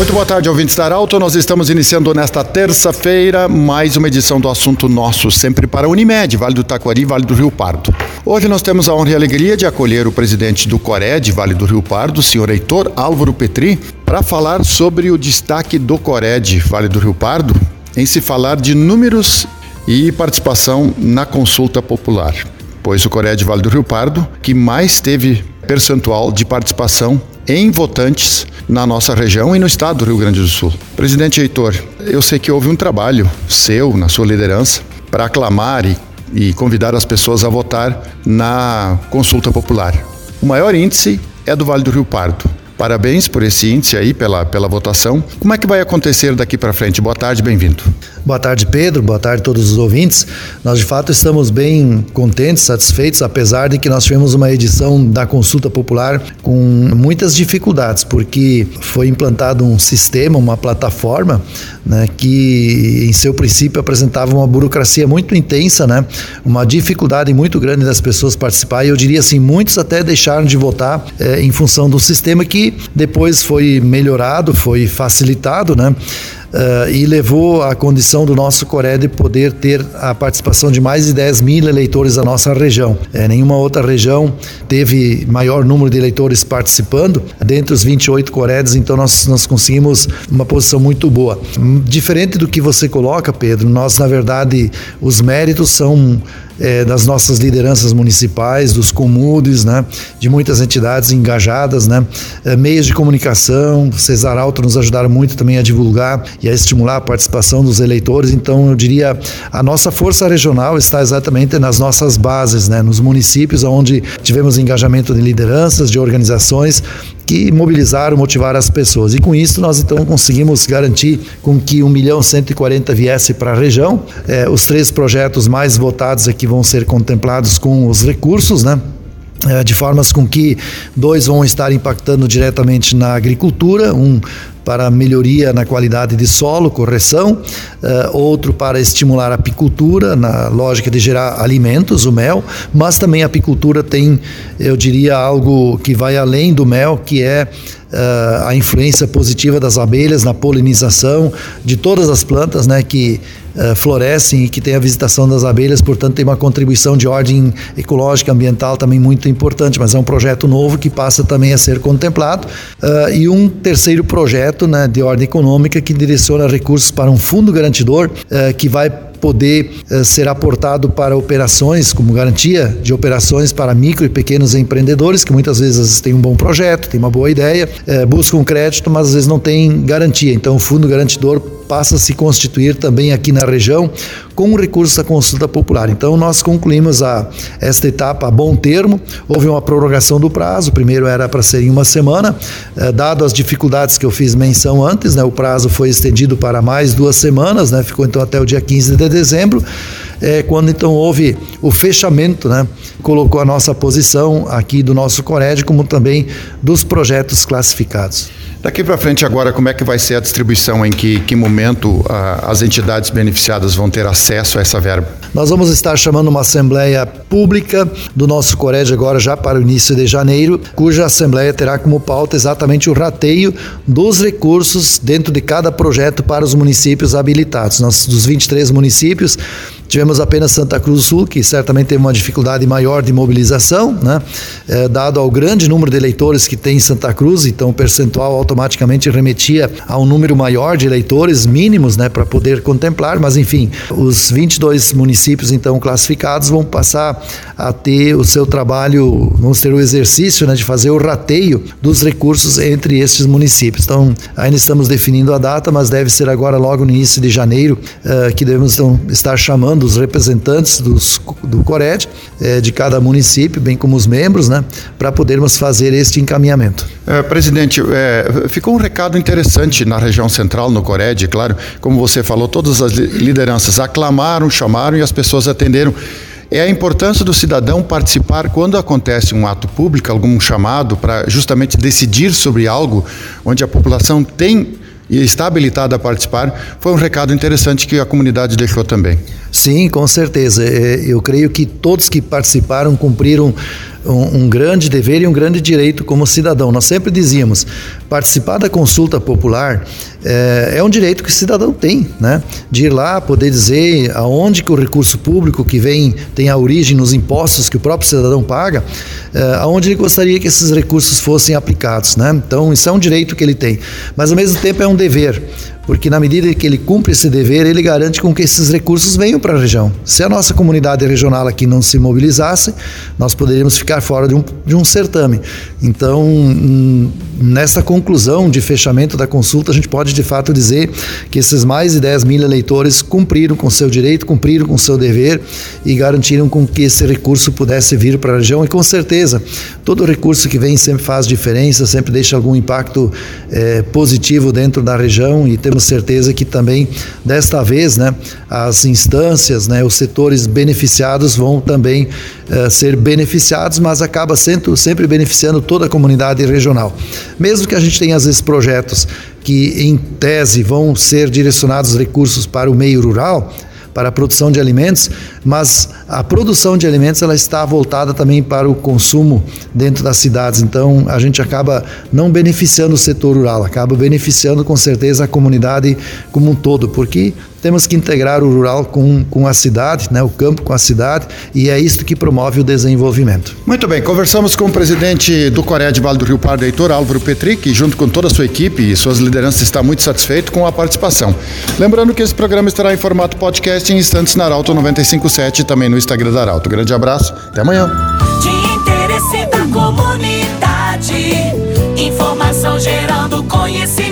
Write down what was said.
Muito boa tarde, ouvintes da Arauto. Nós estamos iniciando nesta terça-feira mais uma edição do Assunto Nosso, sempre para Unimed, Vale do Taquari, Vale do Rio Pardo. Hoje nós temos a honra e a alegria de acolher o presidente do Cored, Vale do Rio Pardo, senhor Heitor Álvaro Petri, para falar sobre o destaque do Cored, Vale do Rio Pardo, em se falar de números e participação na consulta popular. Pois o Cored Vale do Rio Pardo, que mais teve percentual de participação em votantes na nossa região e no estado do Rio Grande do Sul. Presidente Heitor, eu sei que houve um trabalho seu, na sua liderança, para aclamar e, e convidar as pessoas a votar na consulta popular. O maior índice é do Vale do Rio Pardo. Parabéns por esse índice aí, pela, pela votação. Como é que vai acontecer daqui para frente? Boa tarde, bem-vindo. Boa tarde, Pedro. Boa tarde a todos os ouvintes. Nós, de fato, estamos bem contentes, satisfeitos, apesar de que nós tivemos uma edição da consulta popular com muitas dificuldades, porque foi implantado um sistema, uma plataforma, né, que em seu princípio apresentava uma burocracia muito intensa, né, uma dificuldade muito grande das pessoas participar. E eu diria assim, muitos até deixaram de votar eh, em função do sistema que depois foi melhorado, foi facilitado, né? Uh, e levou à condição do nosso Coré de poder ter a participação de mais de 10 mil eleitores da nossa região. É, nenhuma outra região teve maior número de eleitores participando, dentre os 28 Coredes, então nós, nós conseguimos uma posição muito boa. Diferente do que você coloca, Pedro, nós, na verdade, os méritos são é, das nossas lideranças municipais, dos comudes, né, de muitas entidades engajadas, né, é, meios de comunicação, Cesar Alto nos ajudaram muito também a divulgar e a estimular a participação dos eleitores. Então, eu diria, a nossa força regional está exatamente nas nossas bases, né, nos municípios onde tivemos engajamento de lideranças, de organizações que mobilizaram, motivaram as pessoas. E com isso nós então conseguimos garantir com que 1 milhão 140 viesse para a região. É, os três projetos mais votados aqui vão ser contemplados com os recursos, né? É, de formas com que dois vão estar impactando diretamente na agricultura, um para melhoria na qualidade de solo, correção, uh, outro para estimular a apicultura, na lógica de gerar alimentos, o mel, mas também a apicultura tem, eu diria, algo que vai além do mel, que é uh, a influência positiva das abelhas na polinização de todas as plantas né, que uh, florescem e que tem a visitação das abelhas, portanto, tem uma contribuição de ordem ecológica, ambiental também muito importante, mas é um projeto novo que passa também a ser contemplado. Uh, e um terceiro projeto né, de ordem econômica que direciona recursos para um fundo garantidor que vai poder uh, ser aportado para operações, como garantia de operações para micro e pequenos empreendedores, que muitas vezes têm um bom projeto, têm uma boa ideia, uh, buscam crédito, mas às vezes não têm garantia. Então, o fundo garantidor passa a se constituir também aqui na região com o recurso da consulta popular. Então, nós concluímos a, esta etapa a bom termo. Houve uma prorrogação do prazo, o primeiro era para ser em uma semana, eh, dado as dificuldades que eu fiz menção antes, né, o prazo foi estendido para mais duas semanas, né, ficou então até o dia 15 de dezembro é, quando então houve o fechamento, né, colocou a nossa posição aqui do nosso Cored, como também dos projetos classificados. Daqui para frente agora, como é que vai ser a distribuição? Em que, que momento ah, as entidades beneficiadas vão ter acesso a essa verba? Nós vamos estar chamando uma assembleia pública do nosso Cored agora já para o início de janeiro, cuja assembleia terá como pauta exatamente o rateio dos recursos dentro de cada projeto para os municípios habilitados. Nós, dos 23 municípios, Tivemos apenas Santa Cruz do Sul, que certamente teve uma dificuldade maior de mobilização, né? É, dado ao grande número de eleitores que tem em Santa Cruz, então o percentual automaticamente remetia a um número maior de eleitores mínimos né, para poder contemplar, mas enfim, os 22 municípios então classificados vão passar a ter o seu trabalho, vamos ter o exercício né, de fazer o rateio dos recursos entre estes municípios. Então, ainda estamos definindo a data, mas deve ser agora logo no início de janeiro uh, que devemos então, estar chamando dos representantes dos, do Cored, é, de cada município, bem como os membros, né, para podermos fazer este encaminhamento. É, presidente, é, ficou um recado interessante na região central, no Cored, claro, como você falou, todas as lideranças aclamaram, chamaram e as pessoas atenderam é a importância do cidadão participar quando acontece um ato público, algum chamado para justamente decidir sobre algo onde a população tem e está habilitada a participar, foi um recado interessante que a comunidade deixou também. Sim, com certeza. É, eu creio que todos que participaram cumpriram um, um, grande dever e um grande direito como cidadão. Nós sempre dizíamos, participar da consulta popular é, é, um direito que o cidadão tem, né? De ir lá, poder dizer aonde que o recurso público que vem tem a origem nos impostos que o próprio cidadão paga, é, aonde ele gostaria que esses recursos fossem aplicados, né? Então isso é um direito que ele tem, mas ao mesmo tempo é um dever porque na medida que ele cumpre esse dever, ele garante com que esses recursos venham para a região. Se a nossa comunidade regional aqui não se mobilizasse, nós poderíamos ficar fora de um, de um certame. Então, hum, nessa conclusão de fechamento da consulta, a gente pode de fato dizer que esses mais de 10 mil eleitores cumpriram com seu direito, cumpriram com seu dever e garantiram com que esse recurso pudesse vir para a região. E com certeza, todo recurso que vem sempre faz diferença, sempre deixa algum impacto é, positivo dentro da região e temos certeza que também desta vez, né, as instâncias, né, os setores beneficiados vão também uh, ser beneficiados, mas acaba sendo, sempre beneficiando toda a comunidade regional. Mesmo que a gente tenha às vezes projetos que em tese vão ser direcionados recursos para o meio rural, para a produção de alimentos, mas a produção de alimentos ela está voltada também para o consumo dentro das cidades. Então a gente acaba não beneficiando o setor rural, acaba beneficiando com certeza a comunidade como um todo, porque temos que integrar o rural com, com a cidade, né, o campo com a cidade, e é isso que promove o desenvolvimento. Muito bem, conversamos com o presidente do Coreia de Vale do Rio Pardo, Heitor Álvaro Petri, que junto com toda a sua equipe e suas lideranças está muito satisfeito com a participação. Lembrando que esse programa estará em formato podcast em instantes na Arauto 95 7 também no Instagram da Arauto. Grande abraço, até amanhã. De interesse da comunidade, informação gerando conhecimento.